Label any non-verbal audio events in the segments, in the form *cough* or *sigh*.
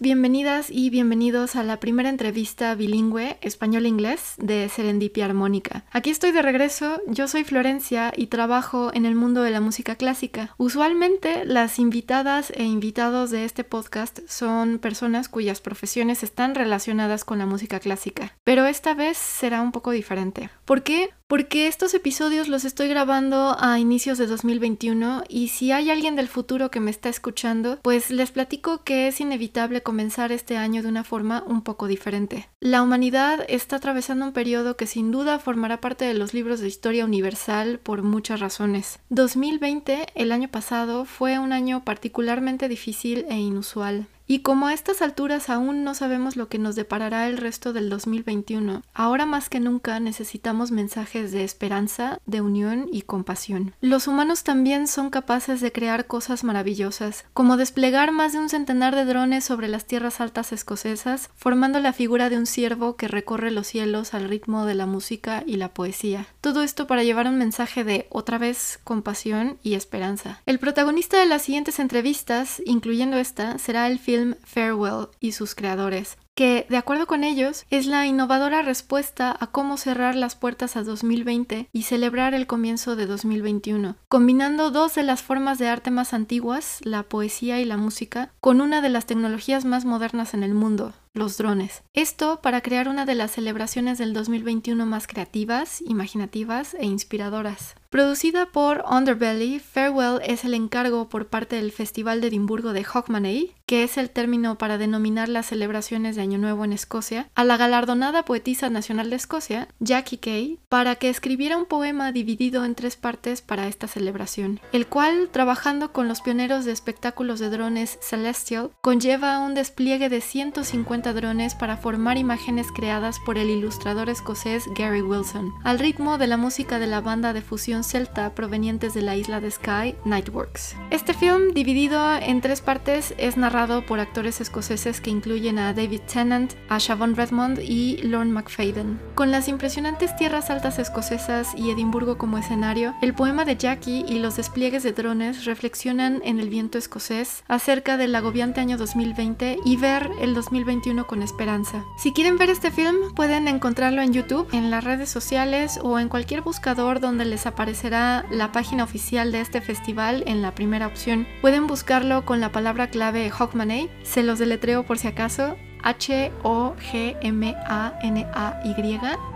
Bienvenidas y bienvenidos a la primera entrevista bilingüe español-inglés de Serendipia Armónica. Aquí estoy de regreso, yo soy Florencia y trabajo en el mundo de la música clásica. Usualmente las invitadas e invitados de este podcast son personas cuyas profesiones están relacionadas con la música clásica, pero esta vez será un poco diferente. ¿Por qué? porque estos episodios los estoy grabando a inicios de 2021 y si hay alguien del futuro que me está escuchando, pues les platico que es inevitable comenzar este año de una forma un poco diferente. La humanidad está atravesando un periodo que sin duda formará parte de los libros de historia universal por muchas razones. 2020, el año pasado, fue un año particularmente difícil e inusual. Y como a estas alturas aún no sabemos lo que nos deparará el resto del 2021, ahora más que nunca necesitamos mensajes de esperanza, de unión y compasión. Los humanos también son capaces de crear cosas maravillosas, como desplegar más de un centenar de drones sobre las tierras altas escocesas, formando la figura de un ciervo que recorre los cielos al ritmo de la música y la poesía. Todo esto para llevar un mensaje de, otra vez, compasión y esperanza. El protagonista de las siguientes entrevistas, incluyendo esta, será el film Farewell y sus creadores, que, de acuerdo con ellos, es la innovadora respuesta a cómo cerrar las puertas a 2020 y celebrar el comienzo de 2021, combinando dos de las formas de arte más antiguas, la poesía y la música, con una de las tecnologías más modernas en el mundo, los drones. Esto para crear una de las celebraciones del 2021 más creativas, imaginativas e inspiradoras. Producida por Underbelly, Farewell es el encargo por parte del Festival de Edimburgo de Hogmanay, que es el término para denominar las celebraciones de Año Nuevo en Escocia, a la galardonada poetisa nacional de Escocia, Jackie Kay, para que escribiera un poema dividido en tres partes para esta celebración, el cual, trabajando con los pioneros de espectáculos de drones Celestial, conlleva un despliegue de 150 drones para formar imágenes creadas por el ilustrador escocés Gary Wilson, al ritmo de la música de la banda de fusión celta provenientes de la isla de Skye, Nightworks. Este film, dividido en tres partes, es narrado por actores escoceses que incluyen a David Tennant, a Siobhan Redmond y Lorne McFadden. Con las impresionantes tierras altas escocesas y Edimburgo como escenario, el poema de Jackie y los despliegues de drones reflexionan en el viento escocés acerca del agobiante año 2020 y ver el 2021 con esperanza. Si quieren ver este film, pueden encontrarlo en YouTube, en las redes sociales o en cualquier buscador donde les aparecerá la página oficial de este festival en la primera opción. Pueden buscarlo con la palabra clave Hogmanay, se los deletreo por si acaso, H-O-G-M-A-N-A-Y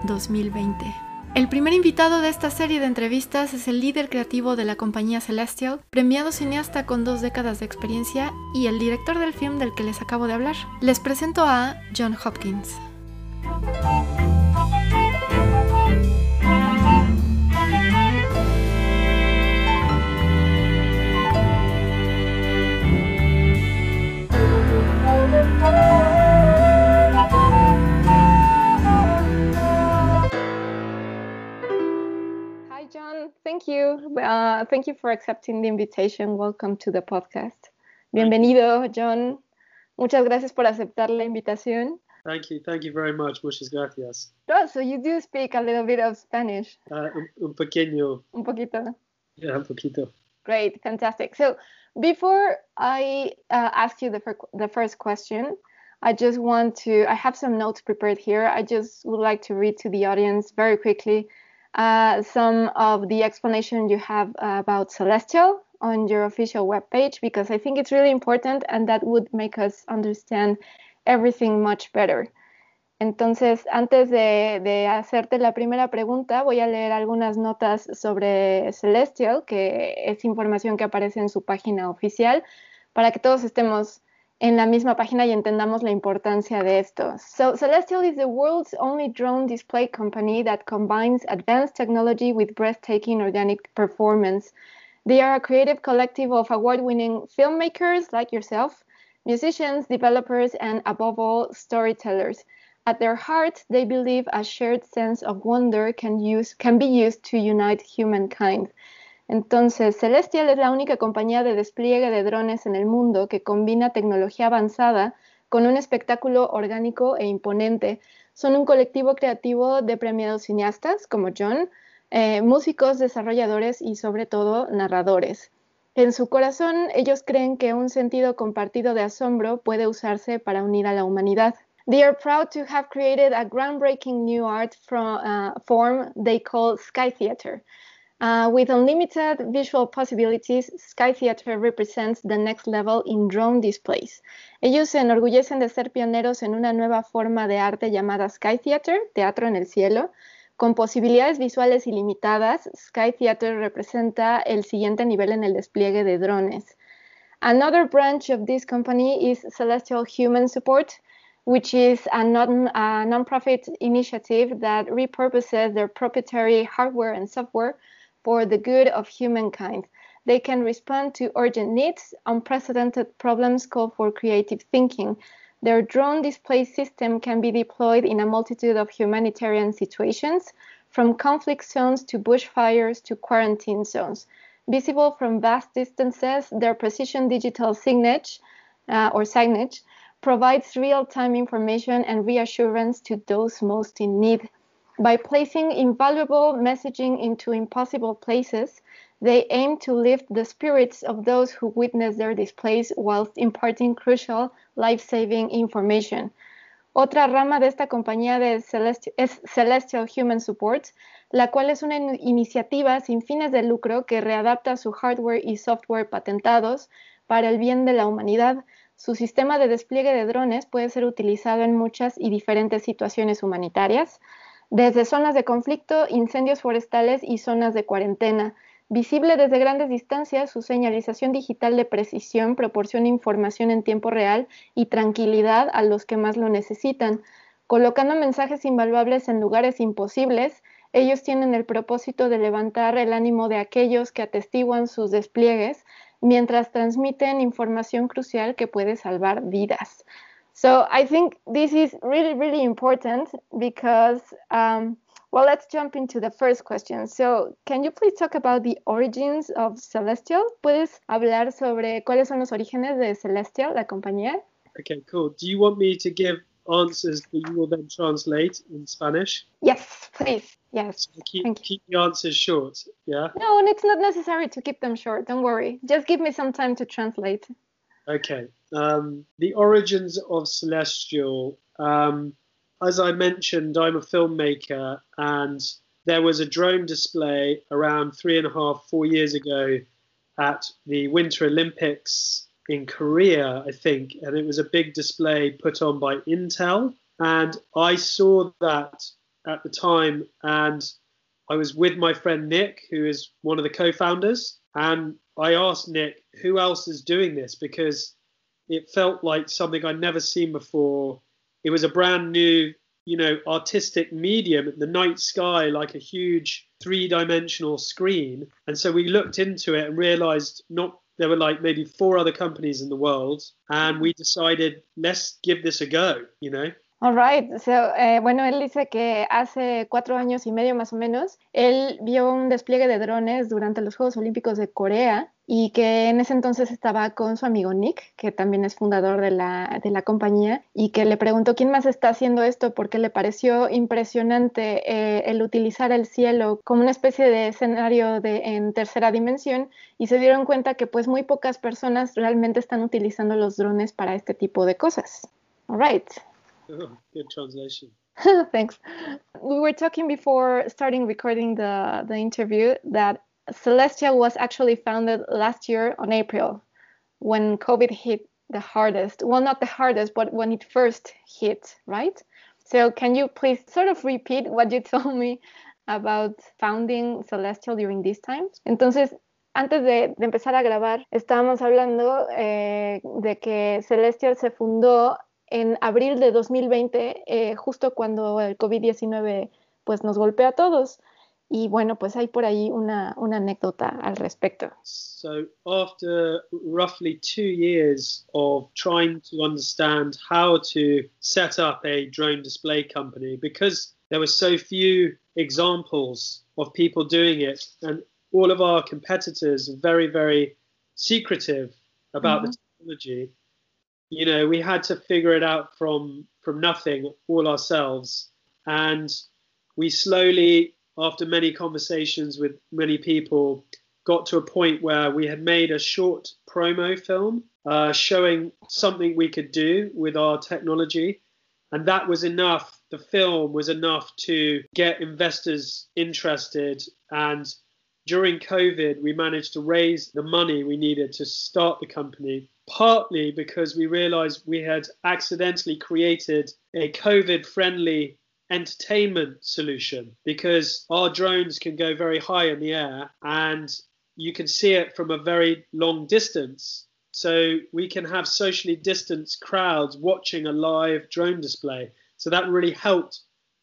2020. El primer invitado de esta serie de entrevistas es el líder creativo de la compañía Celestial, premiado cineasta con dos décadas de experiencia y el director del film del que les acabo de hablar. Les presento a John Hopkins. Thank you. Uh, thank you for accepting the invitation. Welcome to the podcast. Bienvenido, John. Muchas gracias por aceptar la invitación. Thank you. Thank you very much. Muchas gracias. Oh, so you do speak a little bit of Spanish. Uh, un, un pequeño. Un poquito. Yeah, un poquito. Great. Fantastic. So before I uh, ask you the, the first question, I just want to, I have some notes prepared here. I just would like to read to the audience very quickly uh, some of the explanation you have about Celestial on your official webpage because I think it's really important and that would make us understand everything much better. Entonces, antes de, de, hacerte la primera pregunta, voy a leer algunas notas sobre Celestial, que es información que aparece en su página oficial, para que todos estemos en la misma página y entendamos la importancia de esto. So, Celestial is the world's only drone display company that combines advanced technology with breathtaking organic performance. They are a creative collective of award winning filmmakers like yourself, musicians, developers, and above all, storytellers. At their heart, they believe a shared sense of wonder can, use, can be used to unite humankind. Entonces, Celestial es la única compañía de despliegue de drones en el mundo que combina tecnología avanzada con un espectáculo orgánico e imponente. Son un colectivo creativo de premiados cineastas como John, eh, músicos, desarrolladores y sobre todo narradores. En su corazón, ellos creen que un sentido compartido de asombro puede usarse para unir a la humanidad. They are proud to have created a groundbreaking new art from, uh, form they call Sky Theater. Uh, with unlimited visual possibilities, Sky Theater represents the next level in drone displays. Ellos se enorgullecen de ser pioneros en una nueva forma de arte llamada Sky Theater, teatro en el cielo. Con posibilidades visuales ilimitadas, Sky Theater representa el siguiente nivel en el despliegue de drones. Another branch of this company is Celestial Human Support, which is a non a nonprofit initiative that repurposes their proprietary hardware and software for the good of humankind. They can respond to urgent needs, unprecedented problems call for creative thinking. Their drone display system can be deployed in a multitude of humanitarian situations, from conflict zones to bushfires to quarantine zones. Visible from vast distances, their precision digital signage uh, or signage provides real-time information and reassurance to those most in need. By placing invaluable messaging into impossible places, they aim to lift the spirits of those who witness their displays whilst imparting crucial life-saving information. Otra rama de esta compañía de es Celestial Human Support, la cual es una iniciativa sin fines de lucro que readapta su hardware y software patentados para el bien de la humanidad, su sistema de despliegue de drones puede ser utilizado en muchas y diferentes situaciones humanitarias, desde zonas de conflicto, incendios forestales y zonas de cuarentena. Visible desde grandes distancias, su señalización digital de precisión proporciona información en tiempo real y tranquilidad a los que más lo necesitan. Colocando mensajes invaluables en lugares imposibles, ellos tienen el propósito de levantar el ánimo de aquellos que atestiguan sus despliegues mientras transmiten información crucial que puede salvar vidas. So I think this is really, really important because, um, well, let's jump into the first question. So, can you please talk about the origins of Celestial? ¿Puedes hablar sobre cuáles son los orígenes de Celestial, la compañía? Okay, cool. Do you want me to give answers that you will then translate in Spanish? Yes, please. Yes. So keep, Thank keep the answers short, yeah? No, and it's not necessary to keep them short. Don't worry. Just give me some time to translate. Okay. Um, the origins of Celestial. Um, as I mentioned, I'm a filmmaker, and there was a drone display around three and a half, four years ago at the Winter Olympics in Korea, I think, and it was a big display put on by Intel. And I saw that at the time, and I was with my friend Nick, who is one of the co founders, and I asked Nick, who else is doing this? Because it felt like something I'd never seen before. It was a brand new, you know, artistic medium, the night sky, like a huge three dimensional screen. And so we looked into it and realized not there were like maybe four other companies in the world and we decided let's give this a go you know All right. So, eh, bueno, él dice que hace cuatro años y medio más o menos, él vio un despliegue de drones durante los Juegos Olímpicos de Corea y que en ese entonces estaba con su amigo Nick, que también es fundador de la, de la compañía, y que le preguntó quién más está haciendo esto porque le pareció impresionante eh, el utilizar el cielo como una especie de escenario de, en tercera dimensión y se dieron cuenta que pues muy pocas personas realmente están utilizando los drones para este tipo de cosas. All right. oh, good translation *laughs* Thanks. We were talking before starting recording the, the interview that Celestial was actually founded last year on April when COVID hit the hardest. Well, not the hardest, but when it first hit, right? So, can you please sort of repeat what you *laughs* told me about founding Celestial during this time? Entonces, antes de, de empezar a grabar, estábamos hablando eh, de que Celestial se fundó en abril de 2020, eh, justo cuando el COVID-19 pues nos golpea a todos. Y bueno, pues hay por ahí una, una anécdota al respecto. So after roughly two years of trying to understand how to set up a drone display company, because there were so few examples of people doing it, and all of our competitors are very, very secretive about mm-hmm. the technology. You know, we had to figure it out from from nothing all ourselves, and we slowly, after many conversations with many people, got to a point where we had made a short promo film uh, showing something we could do with our technology, and that was enough. The film was enough to get investors interested and during COVID, we managed to raise the money we needed to start the company, partly because we realized we had accidentally created a COVID friendly entertainment solution because our drones can go very high in the air and you can see it from a very long distance. So we can have socially distanced crowds watching a live drone display. So that really helped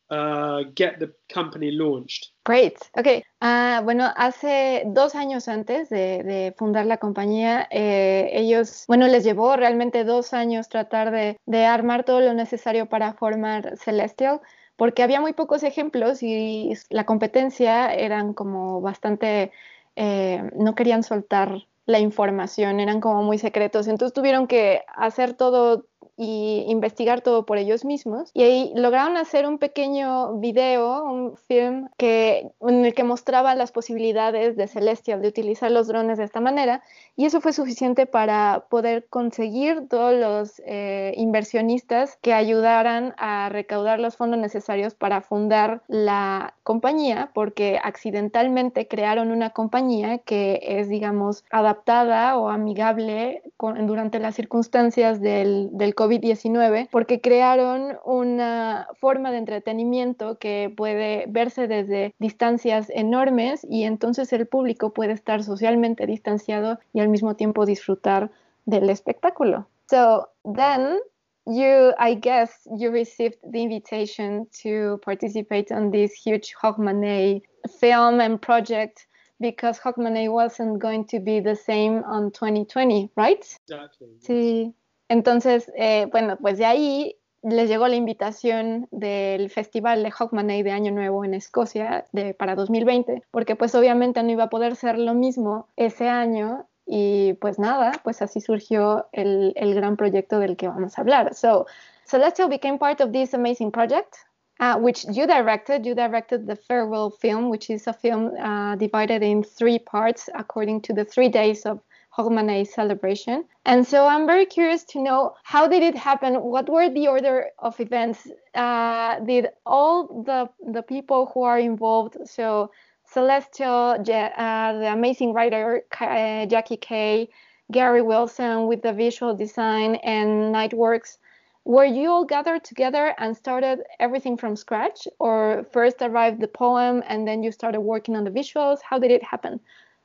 uh, get the company launched. Great. Ok. Uh, bueno, hace dos años antes de, de fundar la compañía, eh, ellos, bueno, les llevó realmente dos años tratar de, de, armar todo lo necesario para formar Celestial, porque había muy pocos ejemplos y la competencia eran como bastante, eh, no querían soltar la información, eran como muy secretos, entonces tuvieron que hacer todo y investigar todo por ellos mismos. Y ahí lograron hacer un pequeño video, un film que, en el que mostraba las posibilidades de Celestial de utilizar los drones de esta manera. Y eso fue suficiente para poder conseguir todos los eh, inversionistas que ayudaran a recaudar los fondos necesarios para fundar la compañía, porque accidentalmente crearon una compañía que es, digamos, adaptada o amigable durante las circunstancias del, del COVID COVID-19 porque crearon una forma de entretenimiento que puede verse desde distancias enormes y entonces el público puede estar socialmente distanciado y al mismo tiempo disfrutar del espectáculo. So then you, I guess, you received the invitation to participate on this huge Hogmanay film and project because Hogmanay wasn't going to be the same on 2020, right? Exactly. Sí. Entonces, eh, bueno, pues de ahí les llegó la invitación del Festival de Hogmanay de Año Nuevo en Escocia para 2020, porque pues obviamente no iba a poder ser lo mismo ese año y pues nada, pues así surgió el, el gran proyecto del que vamos a hablar. So, Celestial became part of this amazing project. Uh, which you directed. You directed the farewell film, which is a film uh, divided in three parts according to the three days of Hogmanay celebration. And so I'm very curious to know how did it happen? What were the order of events? Uh, did all the the people who are involved, so Celestial, uh, the amazing writer uh, Jackie Kay, Gary Wilson with the visual design, and Niteworks, were you all gathered together and started everything from scratch, or first arrived the poem and then you started working on the visuals? How did it happen?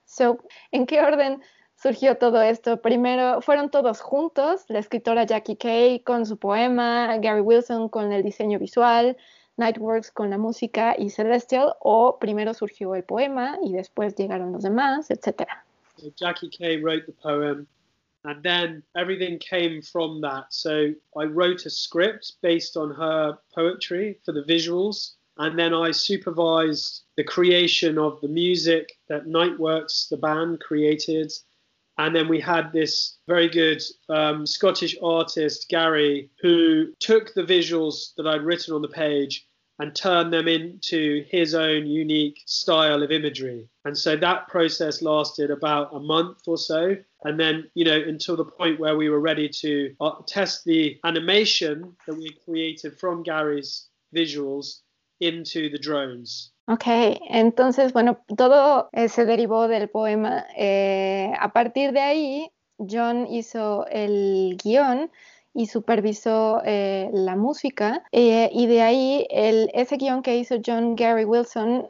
So, ¿en qué surgió todo esto. Primero fueron todos juntos, la escritora Jackie Kay con su poema, Gary Wilson con el diseño visual, Niteworks con la música y Celestial, o primero surgió el poema y después llegaron los demás, etc. Jackie Kay wrote the poem and then everything came from that. So I wrote a script based on her poetry for the visuals and then I supervised the creation of the music that Niteworks, the band, created And then we had this very good um, Scottish artist, Gary, who took the visuals that I'd written on the page and turned them into his own unique style of imagery. And so that process lasted about a month or so. And then, you know, until the point where we were ready to uh, test the animation that we created from Gary's visuals into the drones. Ok, entonces, bueno, todo eh, se derivó del poema. Eh, a partir de ahí, John hizo el guion y supervisó eh, la música y de ahí el, ese guion que hizo John Gary Wilson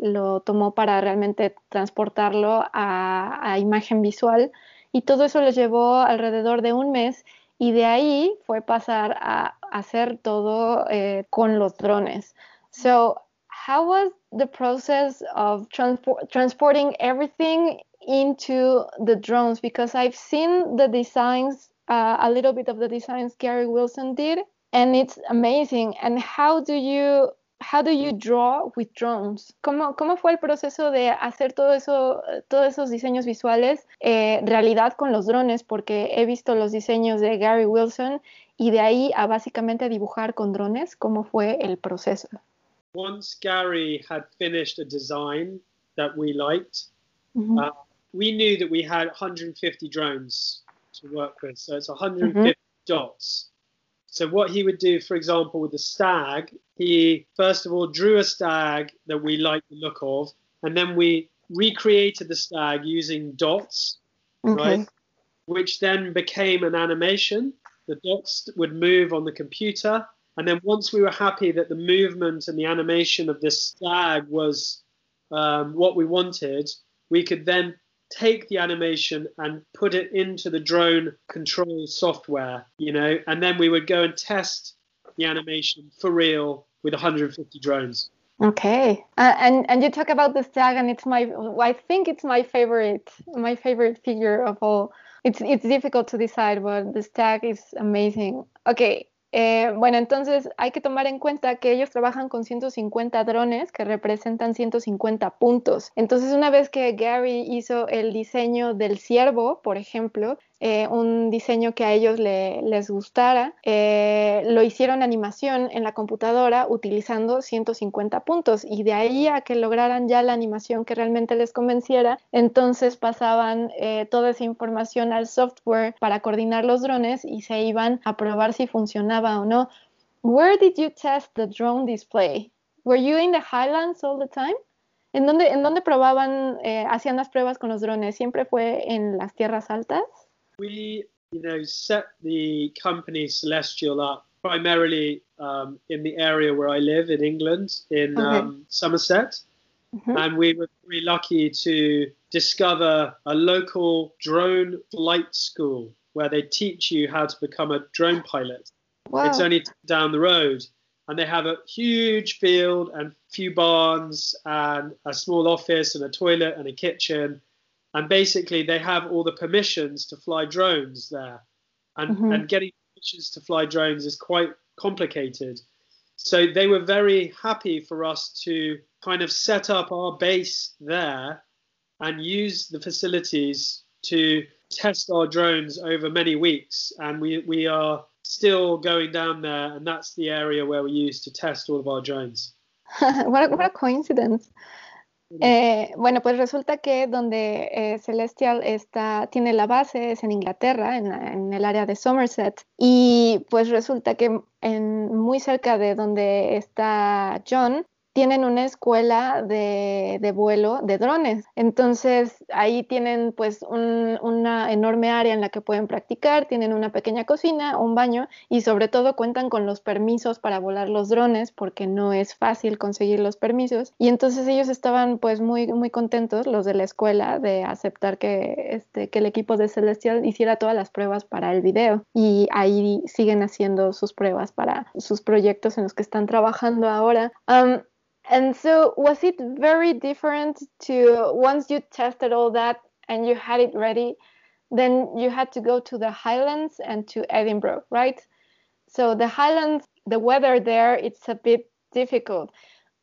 lo tomó para realmente transportarlo a, a, imagen visual y todo eso lo llevó alrededor de un mes y de ahí fue pasar a hacer todo con los drones. So how was the process of transport transporting everything into the drones? Because I've seen the designs, uh, a little bit of the designs Gary Wilson did, and it's amazing. And how do you how do you draw with drones? ¿Cómo, cómo fue el proceso de hacer todo eso, todos esos diseños visuales eh, realidad con los drones? Porque he visto los diseños de Gary Wilson y de ahí a básicamente dibujar con drones. ¿Cómo fue el proceso? Once Gary had finished a design that we liked, mm -hmm. uh, we knew that we had 150 drones to work with. So it's 150 mm -hmm. dots. So what he would do, for example, with the stag, he first of all drew a stag that we liked the look of, and then we recreated the stag using dots, okay. right? Which then became an animation. The dots would move on the computer, and then once we were happy that the movement and the animation of this stag was um, what we wanted, we could then take the animation and put it into the drone control software, you know, and then we would go and test the animation for real with 150 drones. Okay, uh, and and you talk about the stag, and it's my I think it's my favorite my favorite figure of all. It's it's difficult to decide, but the stag is amazing. Okay, Eh, bueno, entonces hay que tomar en cuenta que ellos trabajan con 150 drones que representan 150 puntos. Entonces, una vez que Gary hizo el diseño del ciervo, por ejemplo, eh, un diseño que a ellos les gustara, eh, lo hicieron animación en la computadora utilizando 150 puntos y de ahí a que lograran ya la animación que realmente les convenciera, entonces pasaban eh, toda esa información al software para coordinar los drones y se iban a probar si funcionaba o no. Where did you test the drone display? Were you in the highlands all the time? ¿En dónde, en dónde probaban, hacían las pruebas con los drones? ¿Siempre fue en las tierras altas? We, you know, set the company Celestial up primarily um, in the area where I live in England, in okay. um, Somerset. Mm-hmm. And we were very lucky to discover a local drone flight school where they teach you how to become a drone pilot. Wow. It's only down the road. And they have a huge field and few barns and a small office and a toilet and a kitchen and basically they have all the permissions to fly drones there. And mm-hmm. and getting permissions to fly drones is quite complicated. So they were very happy for us to kind of set up our base there and use the facilities to test our drones over many weeks. And we we are still going down there and that's the area where we use to test all of our drones. *laughs* What, a, what a coincidence Eh, bueno, pues resulta que donde eh, Celestial está, tiene la base es en Inglaterra, en, el área de Somerset, y pues resulta que en, muy cerca de donde está John, tienen una escuela de, de, vuelo de drones. Entonces ahí tienen pues un, una enorme área en la que pueden practicar, tienen una pequeña cocina, un baño y sobre todo cuentan con los permisos para volar los drones porque no es fácil conseguir los permisos. Y entonces ellos estaban pues muy, muy contentos, los de la escuela, de aceptar que, este, que el equipo de Celestial hiciera todas las pruebas para el video. Y ahí siguen haciendo sus pruebas para sus proyectos en los que están trabajando ahora. And so, was it very different to once you tested all that and you had it ready, then you had to go to the Highlands and to Edinburgh, right? So, the Highlands, the weather there, it's a bit difficult.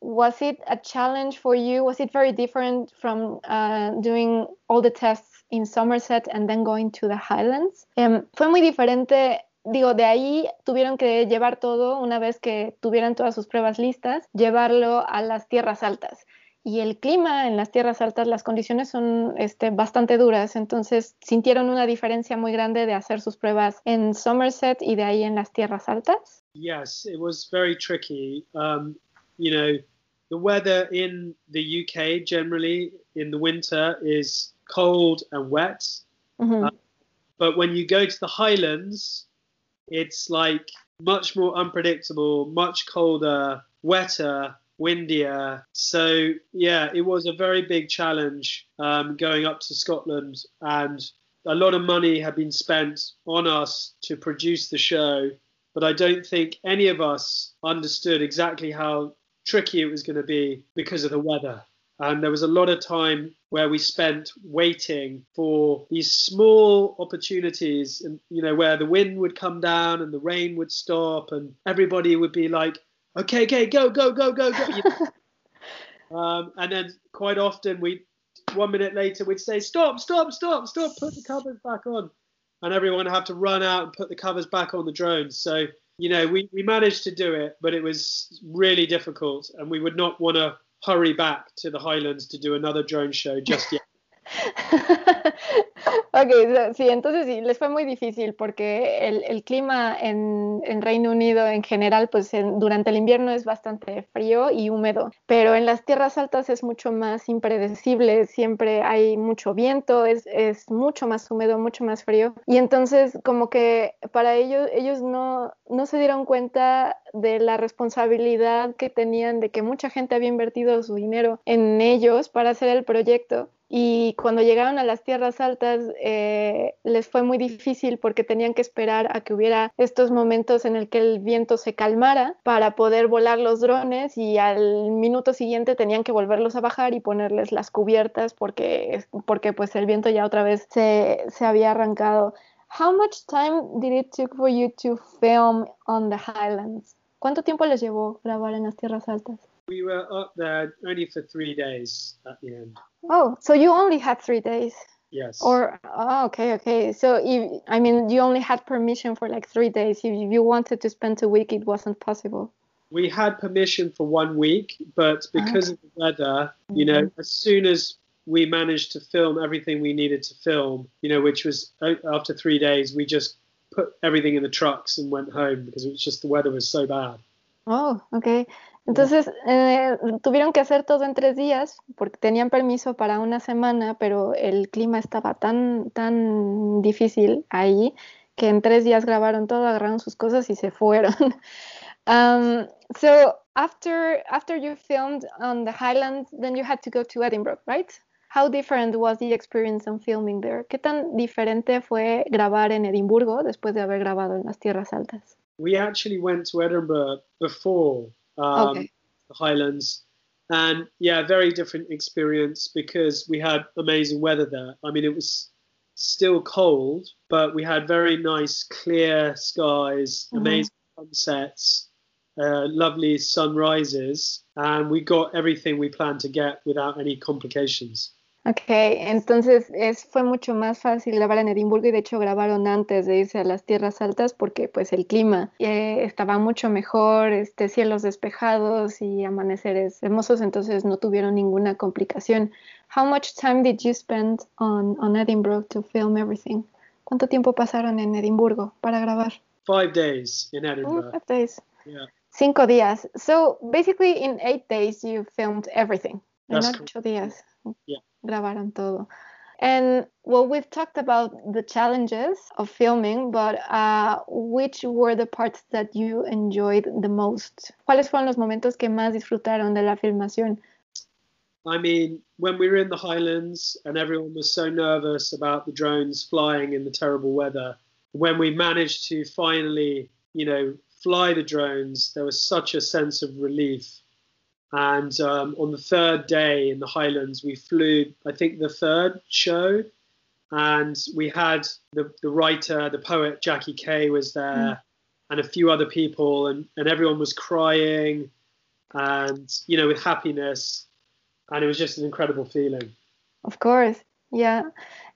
Was it a challenge for you? Was it very different from uh, doing all the tests in Somerset and then going to the Highlands? Um, fue muy diferente digo, de ahí tuvieron que llevar todo, una vez que tuvieran todas sus pruebas listas, llevarlo a las tierras altas. Y el clima en las tierras altas, las condiciones son este, bastante duras, entonces sintieron una diferencia muy grande de hacer sus pruebas en Somerset y de ahí en las tierras altas. Yes, it was very tricky. Um, you know, the weather in the UK generally in the winter is cold and wet. Uh, but when you go to the Highlands, it's like much more unpredictable, much colder, wetter, windier. So yeah, it was a very big challenge um, going up to Scotland, and a lot of money had been spent on us to produce the show. But I don't think any of us understood exactly how tricky it was going to be because of the weather. And there was a lot of time where we spent waiting for these small opportunities, and you know, where the wind would come down and the rain would stop, and everybody would be like, "Okay, okay, go, go, go, go, go." You know? *laughs* um, and then quite often we, one minute later, we'd say, "Stop, stop, stop, stop! Put the covers back on," and everyone had to run out and put the covers back on the drones. So you know, we, we managed to do it, but it was really difficult, and we would not want to hurry back to the Highlands to do another drone show just yet. *laughs* *laughs* ok, sí, entonces sí, les fue muy difícil porque el, clima en, Reino Unido en general, pues durante el invierno es bastante frío y húmedo, pero en las tierras altas es mucho más impredecible, siempre hay mucho viento, es, es mucho más húmedo, mucho más frío. Y entonces como que para ellos, ellos no, no se dieron cuenta de la responsabilidad que tenían de que mucha gente había invertido su dinero en ellos para hacer el proyecto y cuando llegaron a las tierras altas eh, les fue muy difícil porque tenían que esperar a que hubiera estos momentos en el que el viento se calmara para poder volar los drones y al minuto siguiente tenían que volverlos a bajar y ponerles las cubiertas porque, porque pues el viento ya otra vez se, se había arrancado. How much time did it take for you to film on the highlands? ¿Cuánto tiempo les llevó grabar en las tierras altas? We were up there only for three days at the end. Oh, so you only had three days? Yes. Or oh, okay, okay. So if I mean, you only had permission for like three days. If you wanted to spend a week, it wasn't possible. We had permission for one week, but because okay. of the weather, you know, mm-hmm. as soon as we managed to film everything we needed to film, you know, which was uh, after three days, we just put everything in the trucks and went home because it was just the weather was so bad. Oh, okay. Entonces eh, tuvieron que hacer todo en tres días porque tenían permiso para una semana, pero el clima estaba tan, tan difícil ahí que en tres días grabaron todo, agarraron sus cosas y se fueron. *laughs* um, so after after you filmed on the Highlands, then you had to go to Edinburgh, right? How different was the experience on filming there? ¿Qué tan diferente fue grabar en Edimburgo después de haber grabado en las tierras altas? We actually went to Edinburgh before um, okay. the Highlands. And yeah, very different experience because we had amazing weather there. I mean, it was still cold, but we had very nice, clear skies, mm-hmm. amazing sunsets, uh, lovely sunrises, and we got everything we planned to get without any complications. Ok, entonces es, fue mucho más fácil grabar en Edimburgo y de hecho grabaron antes de irse a las tierras altas porque pues el clima eh, estaba mucho mejor, este, cielos despejados y amaneceres hermosos, entonces no tuvieron ninguna complicación. How much time did you spend on, on Edinburgh to film everything? ¿Cuánto tiempo pasaron en Edimburgo para grabar? Five days in Edinburgh. Oh, five days. Yeah. Cinco días. So basically in eight days you filmed everything. That's in ocho días. Yeah. grabaron todo. And well, we've talked about the challenges of filming, but uh, which were the parts that you enjoyed the most? ¿Cuáles fueron los momentos que más disfrutaron de la filmación? I mean, when we were in the Highlands and everyone was so nervous about the drones flying in the terrible weather, when we managed to finally, you know, fly the drones, there was such a sense of relief and um, on the third day in the Highlands, we flew, I think, the third show. And we had the, the writer, the poet Jackie Kay was there, mm. and a few other people, and, and everyone was crying and, you know, with happiness. And it was just an incredible feeling. Of course, yeah.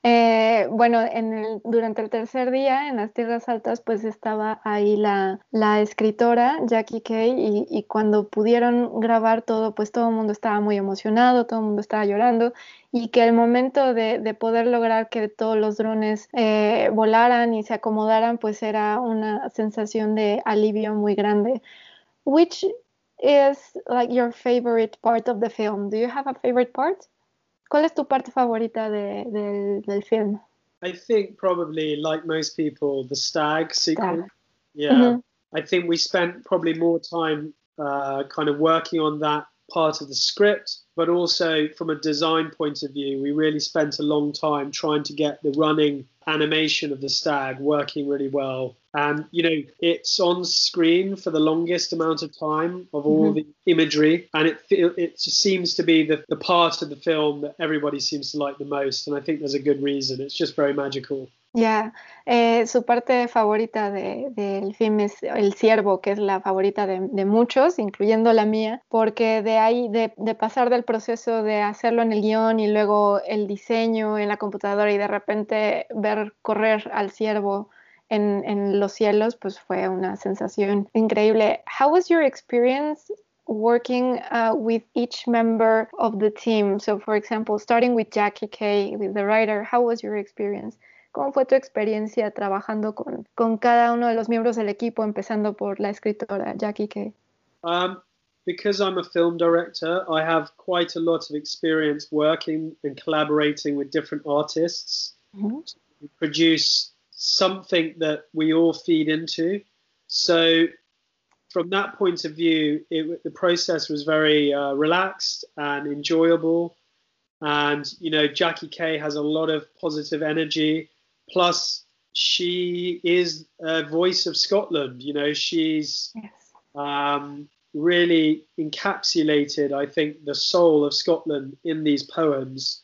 Eh, bueno, en el, durante el tercer día, en las Tierras Altas, pues estaba ahí la, la escritora Jackie Kay y, y, cuando pudieron grabar todo, pues todo el mundo estaba muy emocionado, todo el mundo estaba llorando y que el momento de, de poder lograr que todos los drones eh, volaran y se acomodaran, pues era una sensación de alivio muy grande. Which is like your favorite part of the film? Do you have a favorite part? ¿Cuál es tu parte favorita de, del, del film? I think probably, like most people, the stag sequence. Yeah. Mm-hmm. I think we spent probably more time uh, kind of working on that part of the script, but also from a design point of view, we really spent a long time trying to get the running animation of the stag working really well. And, you know, it's on screen for the longest amount of time of all mm-hmm. the imagery. And it it just seems to be the, the part of the film that everybody seems to like the most. And I think there's a good reason. It's just very magical. Ya, eh, su parte favorita del de, film es El Ciervo, que es la favorita de, muchos, incluyendo la mía, porque de ahí, de, pasar del proceso de hacerlo en el guion y luego el diseño en la computadora y de repente ver correr al ciervo en, en los cielos, pues fue una sensación increíble. How was your experience working uh, with each member of the team? So, for example, starting with Jackie Kay, with the writer, how was your experience? ¿Cómo fue tu experiencia trabajando con, con cada uno de los miembros del equipo, empezando por la escritora Jackie Kay? Um, because I'm a film director, I have quite a lot of experience working and collaborating with different artists mm-hmm. to produce something that we all feed into. So, from that point of view, it, the process was very uh, relaxed and enjoyable. And, you know, Jackie Kay has a lot of positive energy Plus, she is a voice of Scotland. You know, she's yes. um, really encapsulated, I think, the soul of Scotland in these poems.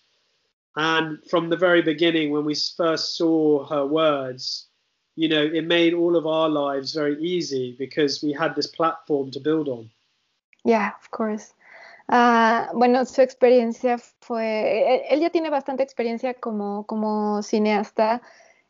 And from the very beginning, when we first saw her words, you know, it made all of our lives very easy because we had this platform to build on. Yeah, of course. Uh, bueno, su experiencia fue, él ya tiene bastante experiencia como, cineasta,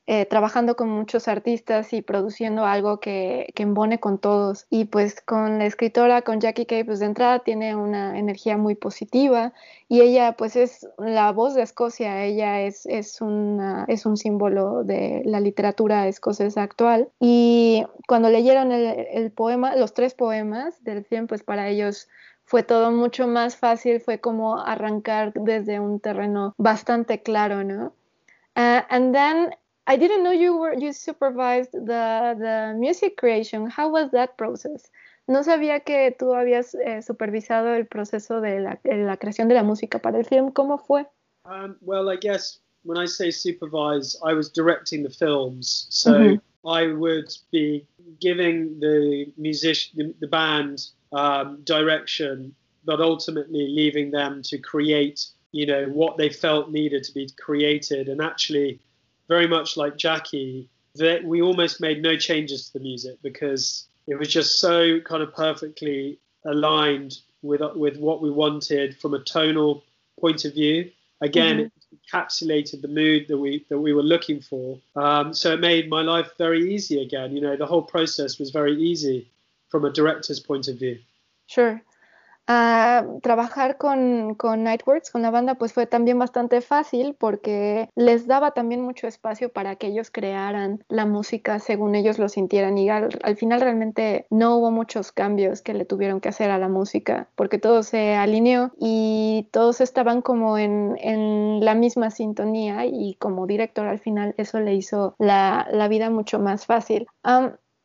eh, trabajando con muchos artistas y produciendo algo que, que, embone con todos. Y pues con la escritora, con Jackie Kay, pues de entrada tiene una energía muy positiva y ella pues es la voz de Escocia, ella es, un símbolo de la literatura escocesa actual. Y cuando leyeron el, el poema, los tres poemas del film, pues para ellos fue todo mucho más fácil, fue como arrancar desde un terreno bastante claro, ¿no? Uh, and then I didn't know you were you supervised the the music creation. How was that process? No sabía que tú habías eh, supervisado el proceso de la, de la, creación de la música para el film. ¿Cómo fue? Um, well, I guess when I say supervise, I was directing the films, so mm -hmm. I would be giving the musician, the, the band, um, direction, but ultimately leaving them to create, you know, what they felt needed to be created, and actually very much like Jackie, that we almost made no changes to the music because it was just so kind of perfectly aligned with with what we wanted from a tonal point of view. Again, mm-hmm. it encapsulated the mood that we that we were looking for. Um, so it made my life very easy again. You know, the whole process was very easy from a director's point of view. Sure. trabajar con, con, Nightworks, con la banda, pues fue también bastante fácil porque les daba también mucho espacio para que ellos crearan la música según ellos lo sintieran y al, final realmente no hubo muchos cambios que le tuvieron que hacer a la música porque todo se alineó y todos estaban como en, en la misma sintonía y como director al final eso le hizo la, la vida mucho más fácil.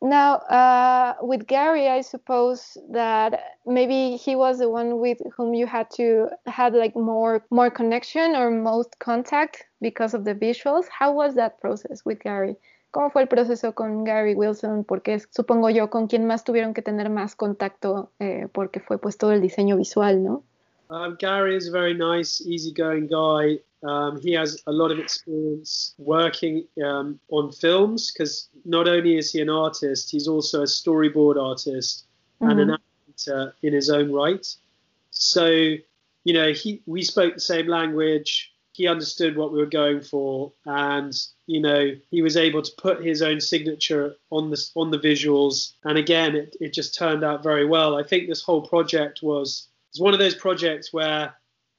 Now, uh, with Gary, I suppose that maybe he was the one with whom you had to have like more more connection or most contact because of the visuals. How was that process with Gary? ¿Cómo fue el proceso con Gary Wilson? Porque supongo yo con quien más tuvieron que tener más contacto eh, porque fue pues todo el diseño visual, ¿no? Um, Gary is a very nice, easygoing guy. Um, he has a lot of experience working um, on films because not only is he an artist, he's also a storyboard artist mm-hmm. and an mm-hmm. actor in his own right. So, you know, he we spoke the same language. He understood what we were going for, and you know, he was able to put his own signature on the on the visuals. And again, it, it just turned out very well. I think this whole project was was one of those projects where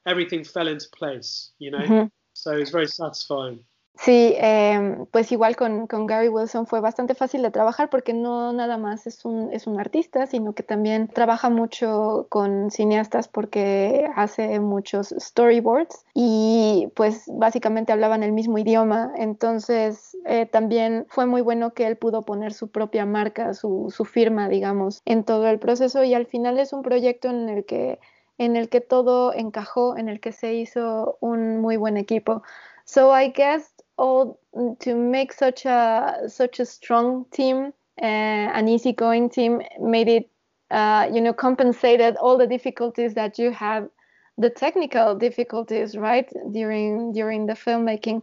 everything fell into place, you know. Mm-hmm. So it was very satisfying. Sí, eh, pues igual con, con, Gary Wilson fue bastante fácil de trabajar porque no nada más es un, es un artista, sino que también trabaja mucho con cineastas porque hace muchos storyboards y pues básicamente hablaban el mismo idioma. Entonces eh, también fue muy bueno que él pudo poner su propia marca, su, su firma, digamos, en todo el proceso y al final es un proyecto en el que en el que todo encajó, en el que se hizo un muy buen equipo. So I guess all to make such a such a strong team, uh, an easygoing team, made it uh, you know compensated all the difficulties that you have, the technical difficulties, right during during the filmmaking.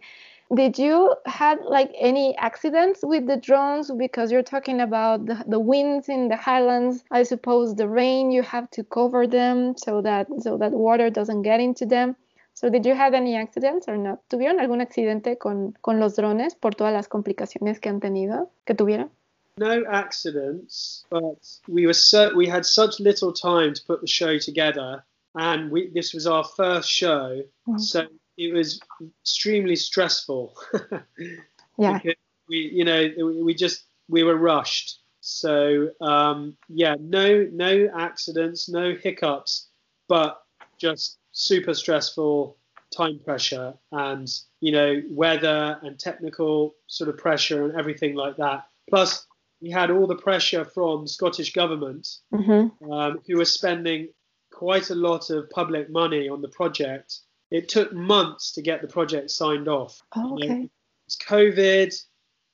Did you had like any accidents with the drones because you're talking about the, the winds in the highlands? I suppose the rain you have to cover them so that so that water doesn't get into them. So did you have any accidents or not? ¿Tuvieron algún accidente con, con los drones por todas las complicaciones que han tenido, que tuvieron? No accidents, but we were so, we had such little time to put the show together, and we, this was our first show, mm-hmm. so it was extremely stressful. *laughs* yeah. we, you know, we just we were rushed. So um, yeah, no no accidents, no hiccups, but just super stressful time pressure and you know weather and technical sort of pressure and everything like that. Plus, we had all the pressure from Scottish government, mm-hmm. um, who were spending quite a lot of public money on the project it took months to get the project signed off. Oh, okay. You know, it's COVID,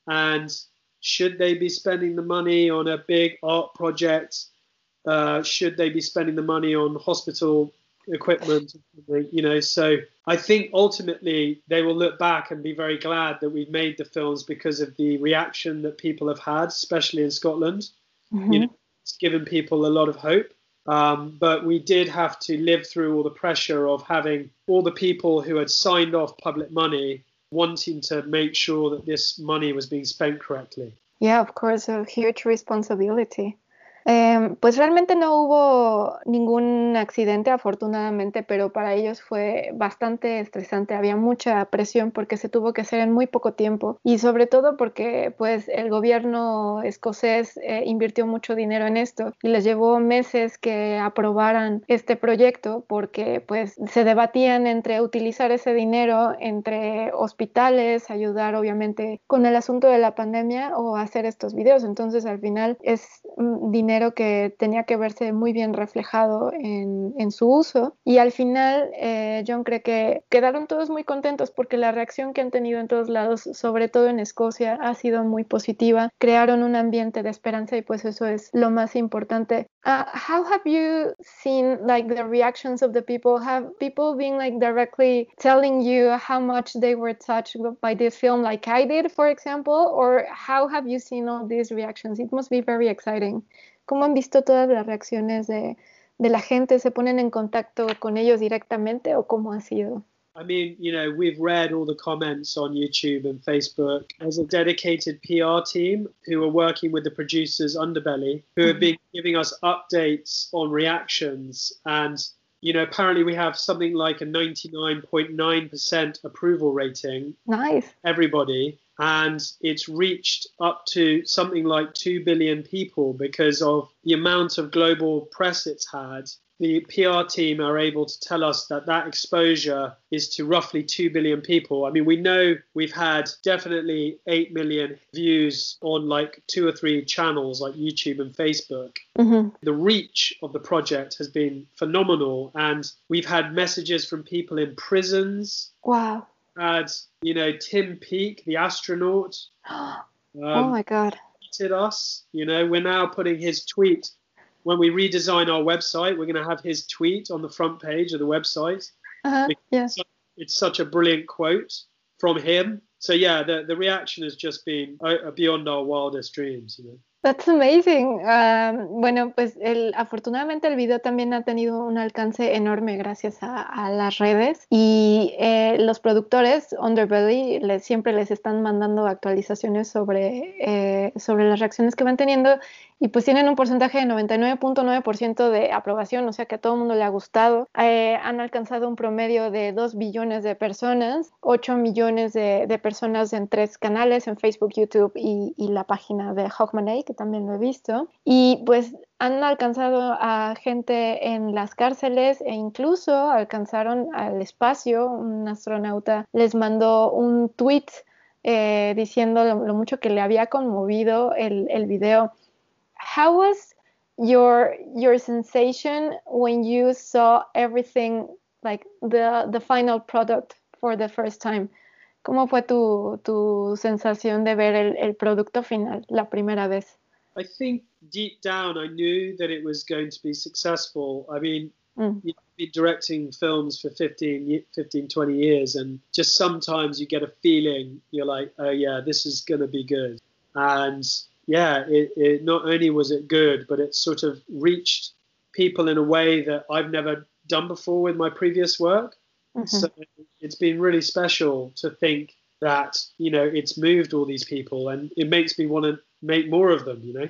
and should they be spending the money on a big art project? Uh, should they be spending the money on hospital equipment? You know, so I think ultimately they will look back and be very glad that we've made the films because of the reaction that people have had, especially in Scotland. Mm-hmm. You know, it's given people a lot of hope. Um, but we did have to live through all the pressure of having all the people who had signed off public money wanting to make sure that this money was being spent correctly. Yeah, of course, a huge responsibility. Eh, pues realmente no hubo ningún accidente, afortunadamente, pero para ellos fue bastante estresante. Había mucha presión porque se tuvo que hacer en muy poco tiempo y sobre todo porque pues el gobierno escocés eh, invirtió mucho dinero en esto y les llevó meses que aprobaran este proyecto porque pues se debatían entre utilizar ese dinero entre hospitales, ayudar obviamente con el asunto de la pandemia o hacer estos videos. Entonces al final es dinero que tenía que verse muy bien reflejado en, su uso. Y al final, eh, John cree que quedaron todos muy contentos porque la reacción que han tenido en todos lados, sobre todo en Escocia, ha sido muy positiva. Crearon un ambiente de esperanza y pues eso es lo más importante. Uh, how have you seen like the reactions of the people? Have people been like directly telling you how much they were touched by this film, like I did, for example, or how have you seen all these reactions? It must be very exciting. ¿Cómo han visto todas las reacciones de, de la gente? ¿Se ponen en contacto con ellos directamente o cómo ha sido? I mean, you know, we've read all the comments on YouTube and Facebook. There's a dedicated PR team who are working with the producers Underbelly, who have been giving us updates on reactions. And, you know, apparently we have something like a 99.9% approval rating. Nice. Everybody and it's reached up to something like 2 billion people because of the amount of global press it's had. The PR team are able to tell us that that exposure is to roughly 2 billion people. I mean, we know we've had definitely 8 million views on like two or three channels like YouTube and Facebook. Mm-hmm. The reach of the project has been phenomenal, and we've had messages from people in prisons. Wow had you know Tim Peake, the astronaut. *gasps* um, oh my God! Tweeted us. You know, we're now putting his tweet when we redesign our website. We're going to have his tweet on the front page of the website. Uh-huh, yeah. It's such a brilliant quote from him. So yeah, the the reaction has just been uh, beyond our wildest dreams. You know. That's amazing. Um, bueno, pues el, afortunadamente el video también ha tenido un alcance enorme gracias a, las redes y eh, los productores Underbelly siempre les están mandando actualizaciones sobre, eh, sobre las reacciones que van teniendo y pues tienen un porcentaje de 99.9% de aprobación, o sea que a todo el mundo le ha gustado. Eh, han alcanzado un promedio de 2 billones de personas, 8 millones de, de personas en tres canales, en Facebook, YouTube y, y la página de Hawkman también lo he visto. Y pues han alcanzado a gente en las cárceles e incluso alcanzaron al espacio. Un astronauta les mandó un tweet eh, diciendo lo, lo, mucho que le había conmovido el, el video how was your your sensation when you saw everything like the the final product for the first time ¿Cómo fue tu, tu sensación de ver el, el producto final la primera vez? I think deep down I knew that it was going to be successful. I mean, mm. you've been directing films for 15, 15, 20 years, and just sometimes you get a feeling you're like, oh, yeah, this is going to be good. And yeah, it, it not only was it good, but it sort of reached people in a way that I've never done before with my previous work. Mm-hmm. So it's been really special to think that you know it's moved all these people, and it makes me want to make more of them, you know.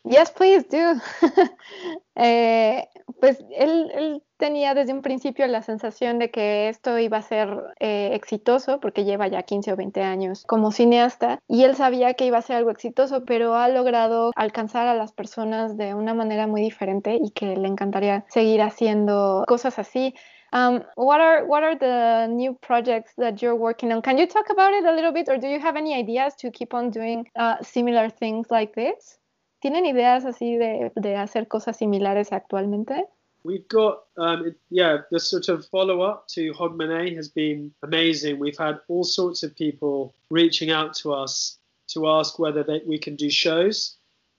*laughs* yes, please do. *laughs* eh, pues él, él, tenía desde un principio la sensación de que esto iba a ser eh, exitoso, porque lleva ya 15 o 20 años como cineasta, y él sabía que iba a ser algo exitoso, pero ha logrado alcanzar a las personas de una manera muy diferente y que le encantaría seguir haciendo cosas así. Um, what are what are the new projects that you're working on? Can you talk about it a little bit, or do you have any ideas to keep on doing uh, similar things like this? ¿Tienen ideas así de, de hacer cosas similares actualmente? We've got, um, yeah, the sort of follow up to Hogmanay has been amazing. We've had all sorts of people reaching out to us to ask whether they, we can do shows.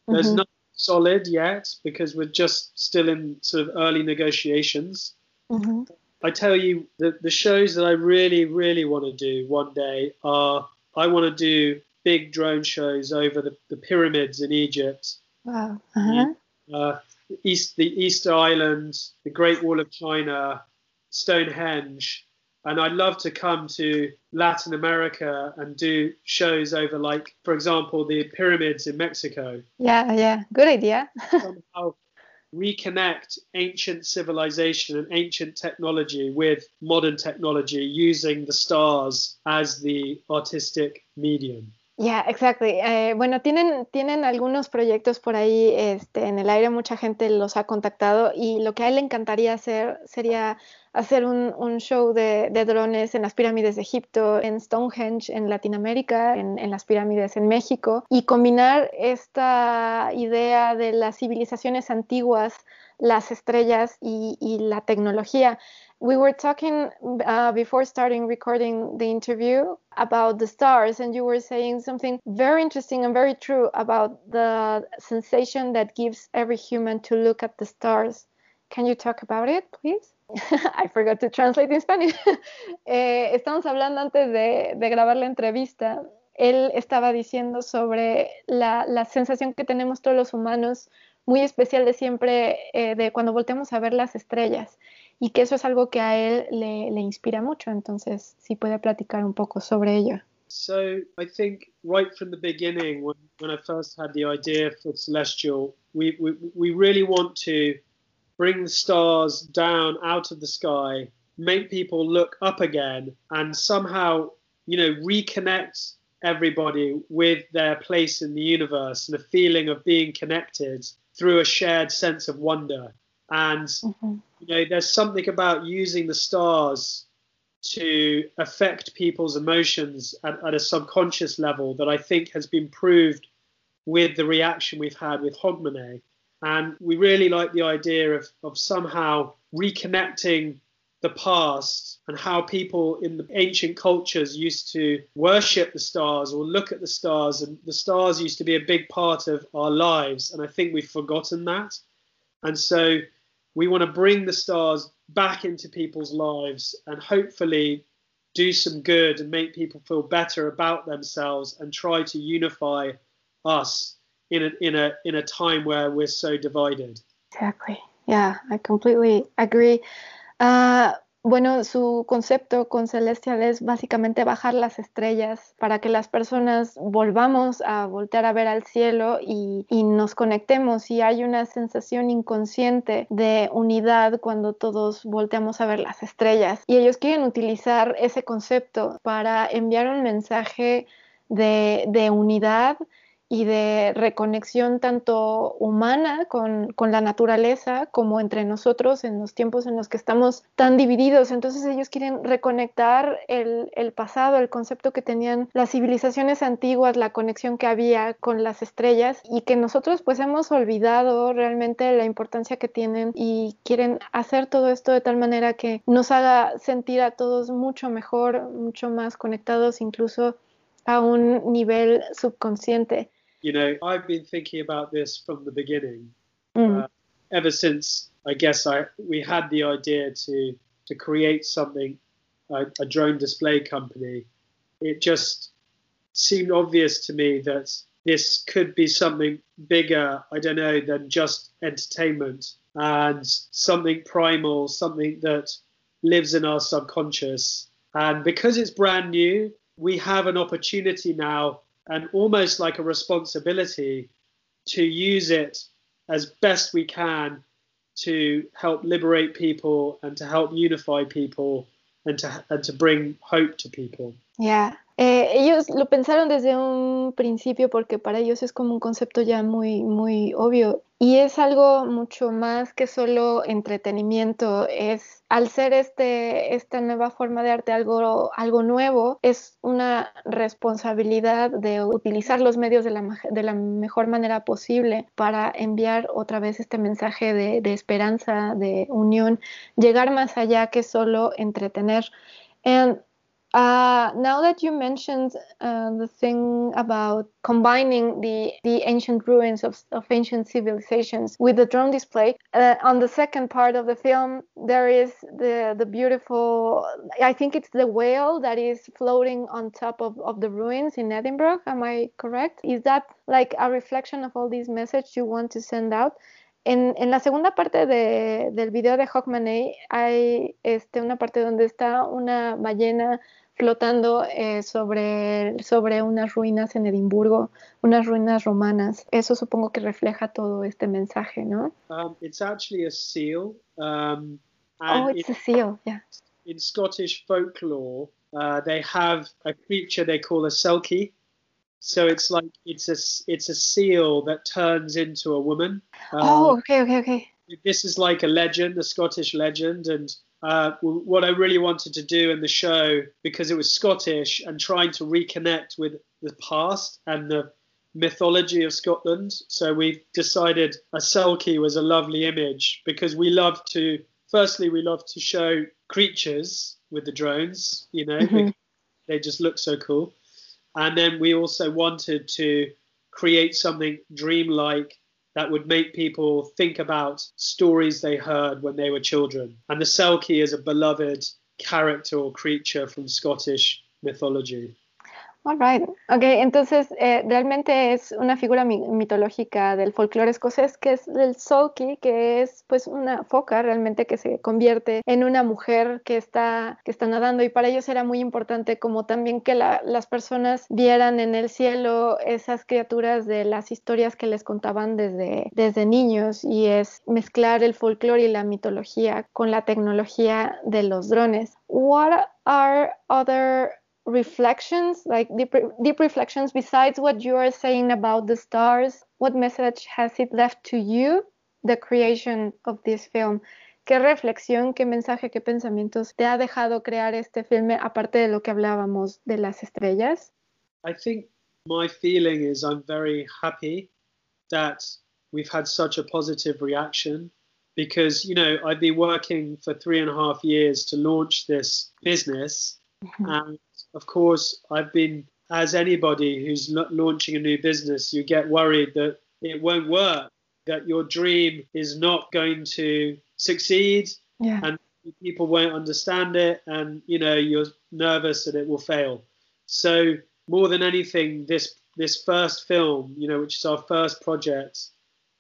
There's mm-hmm. nothing solid yet because we're just still in sort of early negotiations. Mm-hmm. I tell you, the, the shows that I really, really want to do one day are I want to do big drone shows over the, the pyramids in Egypt. Wow. Uh-huh. Uh, East, the Easter Islands, the Great Wall of China, Stonehenge. And I'd love to come to Latin America and do shows over, like, for example, the pyramids in Mexico. Yeah, yeah, good idea. *laughs* somehow reconnect ancient civilization and ancient technology with modern technology using the stars as the artistic medium. Yeah, exactly. Eh, bueno, tienen, tienen algunos proyectos por ahí este, en el aire, mucha gente los ha contactado y lo que a él le encantaría hacer sería hacer un, un show de, de, drones en las pirámides de Egipto, en Stonehenge en Latinoamérica, en, las pirámides en México, y combinar esta idea de las civilizaciones antiguas, las estrellas y la tecnología. We were talking uh, before starting recording the interview about the stars, and you were saying something very interesting and very true about the sensation that gives every human to look at the stars. Can you talk about it, please? *laughs* I forgot to translate in Spanish. *laughs* eh, estamos hablando antes de, de, grabar la entrevista. Él estaba diciendo sobre la, la, sensación que tenemos todos los humanos, muy especial de siempre, eh, de cuando volteamos a ver las estrellas, y que eso es algo que a él le, le inspira mucho. Entonces, si puede platicar un poco sobre ello. So, I think right from the beginning, when, when I first had the idea for Celestial, we, we, we really want to bring the stars down out of the sky, make people look up again, and somehow, you know, reconnect everybody with their place in the universe and a feeling of being connected through a shared sense of wonder. And, mm-hmm. you know, there's something about using the stars to affect people's emotions at, at, a subconscious level that I think has been proved with the reaction we've had with Hogmanay. And we really like the idea of, of somehow reconnecting the past and how people in the ancient cultures used to worship the stars or look at the stars. And the stars used to be a big part of our lives. And I think we've forgotten that. And so we want to bring the stars back into people's lives and hopefully do some good and make people feel better about themselves and try to unify us in a in a in a time where we're so divided. Exactly. Yeah, I completely agree. Uh, bueno, su concepto con Celestial es básicamente bajar las estrellas para que las personas volvamos a voltear a ver al cielo y, nos conectemos y hay una sensación inconsciente de unidad cuando todos volteamos a ver las estrellas. Y ellos quieren utilizar ese concepto para enviar un mensaje de unidad y de reconexión tanto humana con, con, la naturaleza como entre nosotros en los tiempos en los que estamos tan divididos. Entonces ellos quieren reconectar el, el pasado, el concepto que tenían las civilizaciones antiguas, la conexión que había con las estrellas y que nosotros pues hemos olvidado realmente la importancia que tienen y quieren hacer todo esto de tal manera que nos haga sentir a todos mucho mejor, mucho más conectados incluso a un nivel subconsciente. You know, I've been thinking about this from the beginning. Mm. Uh, ever since I guess I we had the idea to to create something, a, a drone display company. It just seemed obvious to me that this could be something bigger, I don't know, than just entertainment and something primal, something that lives in our subconscious. And because it's brand new, we have an opportunity now and almost like a responsibility to use it as best we can to help liberate people and to help unify people and to, and to bring hope to people. Yeah. Eh, ellos lo pensaron desde un principio porque para ellos es como un concepto ya muy, muy obvio y es algo mucho más que solo entretenimiento. Es al ser este, esta nueva forma de arte algo, algo nuevo, es una responsabilidad de utilizar los medios de la, de la mejor manera posible para enviar otra vez este mensaje de, de esperanza, de unión, llegar más allá que solo entretener. Uh, now that you mentioned uh, the thing about combining the, the ancient ruins of, of ancient civilizations with the drone display, uh, on the second part of the film, there is the, the beautiful, I think it's the whale that is floating on top of, of the ruins in Edinburgh. Am I correct? Is that like a reflection of all these messages you want to send out? En, en, la segunda parte de, del video de Hawkman hay este, una parte donde está una ballena flotando eh, sobre, sobre unas ruinas en Edimburgo, unas ruinas romanas. Eso supongo que refleja todo este mensaje, ¿no? Um, it's actually a seal. Um, oh, it's a seal, yeah. In Scottish folklore, uh, they have a creature they call a selkie. So it's like it's a it's a seal that turns into a woman. oh, okay, okay, okay. This is like a legend, a Scottish legend, and uh, what I really wanted to do in the show because it was Scottish and trying to reconnect with the past and the mythology of Scotland. So we decided a selkie was a lovely image because we love to. Firstly, we love to show creatures with the drones. You know, mm-hmm. they just look so cool. And then we also wanted to create something dreamlike that would make people think about stories they heard when they were children. And the Selkie is a beloved character or creature from Scottish mythology. All right. Ok, entonces eh, realmente es una figura mitológica del folclore escocés que es el Solki, que es pues una foca realmente que se convierte en una mujer que está, que está nadando y para ellos era muy importante como también que las personas vieran en el cielo esas criaturas de las historias que les contaban desde, desde niños y es mezclar el folclore y la mitología con la tecnología de los drones. What are other reflections, like deep, deep reflections, besides what you are saying about the stars, what message has it left to you, the creation of this film? ¿Qué reflexión, qué mensaje, qué pensamientos te ha dejado crear este filme, aparte de lo que hablábamos de las estrellas? I think my feeling is I'm very happy that we've had such a positive reaction because, you know, I've been working for three and a half years to launch this business. Mm-hmm. And of course, I've been, as anybody who's launching a new business, you get worried that it won't work, that your dream is not going to succeed, yeah. and people won't understand it, and you know you're nervous that it will fail. So more than anything, this this first film, you know, which is our first project,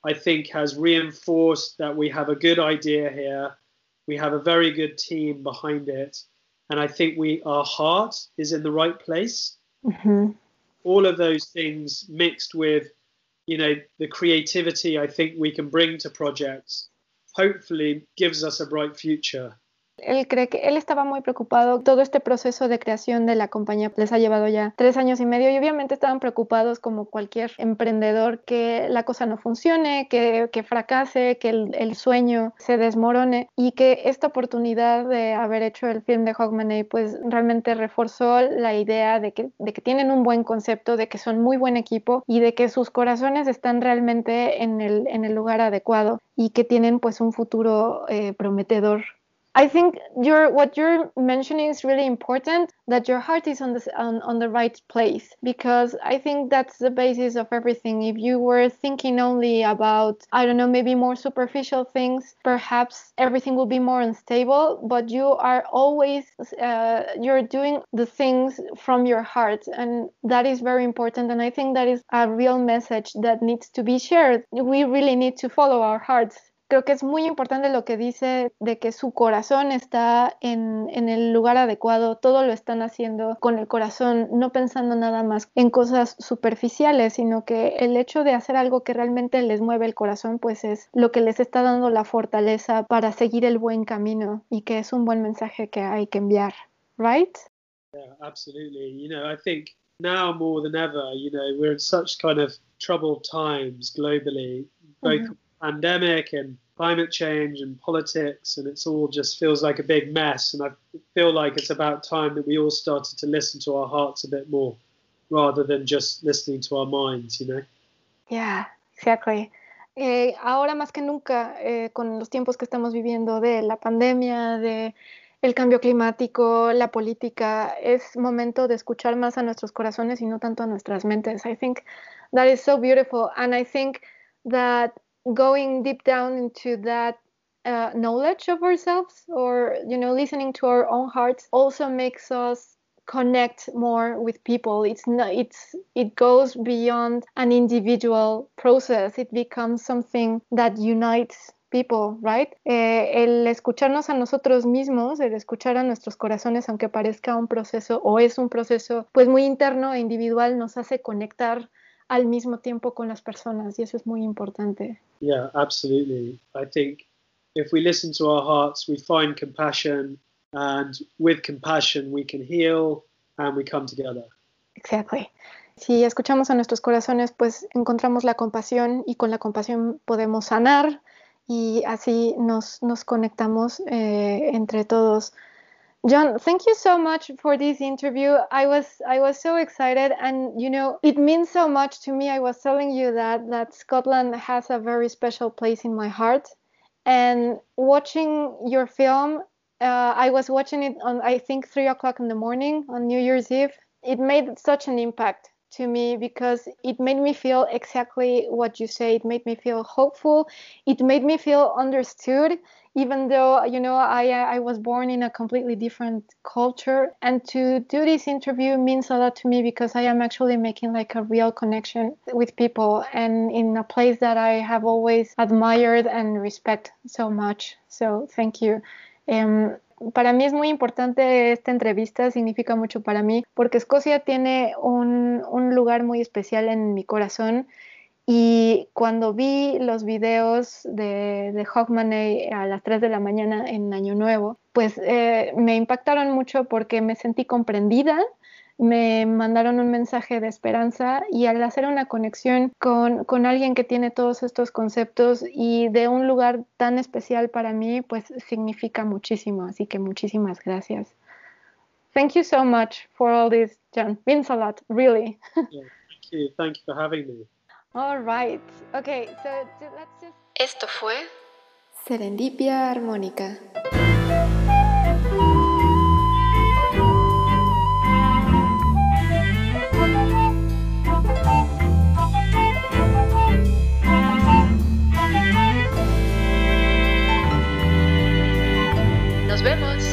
I think has reinforced that we have a good idea here. We have a very good team behind it and I think we our heart is in the right place. Mm-hmm. All of those things mixed with, you know, the creativity I think we can bring to projects, hopefully gives us a bright future. Él cree que él estaba muy preocupado. Todo este proceso de creación de la compañía les ha llevado ya tres años y medio y obviamente estaban preocupados como cualquier emprendedor que la cosa no funcione, que, que fracase, que el, sueño se desmorone y que esta oportunidad de haber hecho el film de Hogmanay pues realmente reforzó la idea de que, de que tienen un buen concepto, de que son muy buen equipo y de que sus corazones están realmente en el, en el lugar adecuado y que tienen pues un futuro eh, prometedor I think your what you're mentioning is really important that your heart is on the on, on the right place because I think that's the basis of everything. If you were thinking only about I don't know maybe more superficial things, perhaps everything will be more unstable. But you are always uh, you're doing the things from your heart, and that is very important. And I think that is a real message that needs to be shared. We really need to follow our hearts creo que es muy importante lo que dice de que su corazón está en, en, el lugar adecuado, todo lo están haciendo con el corazón, no pensando nada más en cosas superficiales, sino que el hecho de hacer algo que realmente les mueve el corazón, pues es lo que les está dando la fortaleza para seguir el buen camino y que es un buen mensaje que hay que enviar, right? Yeah, absolutely. You know, I think now more than ever, you know, we're in such kind of troubled times globally, both mm -hmm. pandemic and climate change and politics, and it's all just feels like a big mess. And I feel like it's about time that we all started to listen to our hearts a bit more, rather than just listening to our minds, you know. Yeah, exactly. Eh, ahora más que nunca, eh, con los tiempos que estamos viviendo de la pandemia, de el cambio climático, la política, es momento de escuchar más a nuestros corazones y no tanto a nuestras mentes. I think that is so beautiful, and I think that going deep down into that uh, knowledge of ourselves or you know listening to our own hearts also makes us connect more with people it's not it's it goes beyond an individual process it becomes something that unites people, right? Eh, el escucharnos a nosotros mismos, el escuchar a nuestros corazones, aunque parezca un proceso o es un proceso pues muy interno e individual, nos hace conectar al mismo tiempo con las personas y eso es muy importante. Yeah, absolutely. I think if we listen to our hearts, we find compassion and with compassion we can heal and we come together. Exactly. Si escuchamos a nuestros corazones, pues encontramos la compasión y con la compasión podemos sanar y así nos, nos conectamos eh, entre todos. John, thank you so much for this interview. I was I was so excited and you know, it means so much to me. I was telling you that that Scotland has a very special place in my heart. And watching your film, uh, I was watching it on I think three o'clock in the morning on New Year's Eve. It made such an impact to me because it made me feel exactly what you say. It made me feel hopeful. It made me feel understood even though you know I I was born in a completely different culture and to do this interview means a lot to me because I am actually making like a real connection with people and in a place that I have always admired and respect so much so thank you um, para mí es muy importante esta entrevista, significa mucho para mí, porque Escocia tiene un, lugar muy especial en mi corazón y cuando vi los videos de, de a las 3 de la mañana en Año Nuevo, pues eh, me impactaron mucho porque me sentí comprendida, me mandaron un mensaje de esperanza y al hacer una conexión con, con, alguien que tiene todos estos conceptos y de un lugar tan especial para mí, pues significa muchísimo. Así que muchísimas gracias. Thank you so much for all this, John. Means a lot, really. thank you. Thank you for having me. All right. Okay, so let's just... Esto fue Serendipia Armónica. Nos vemos.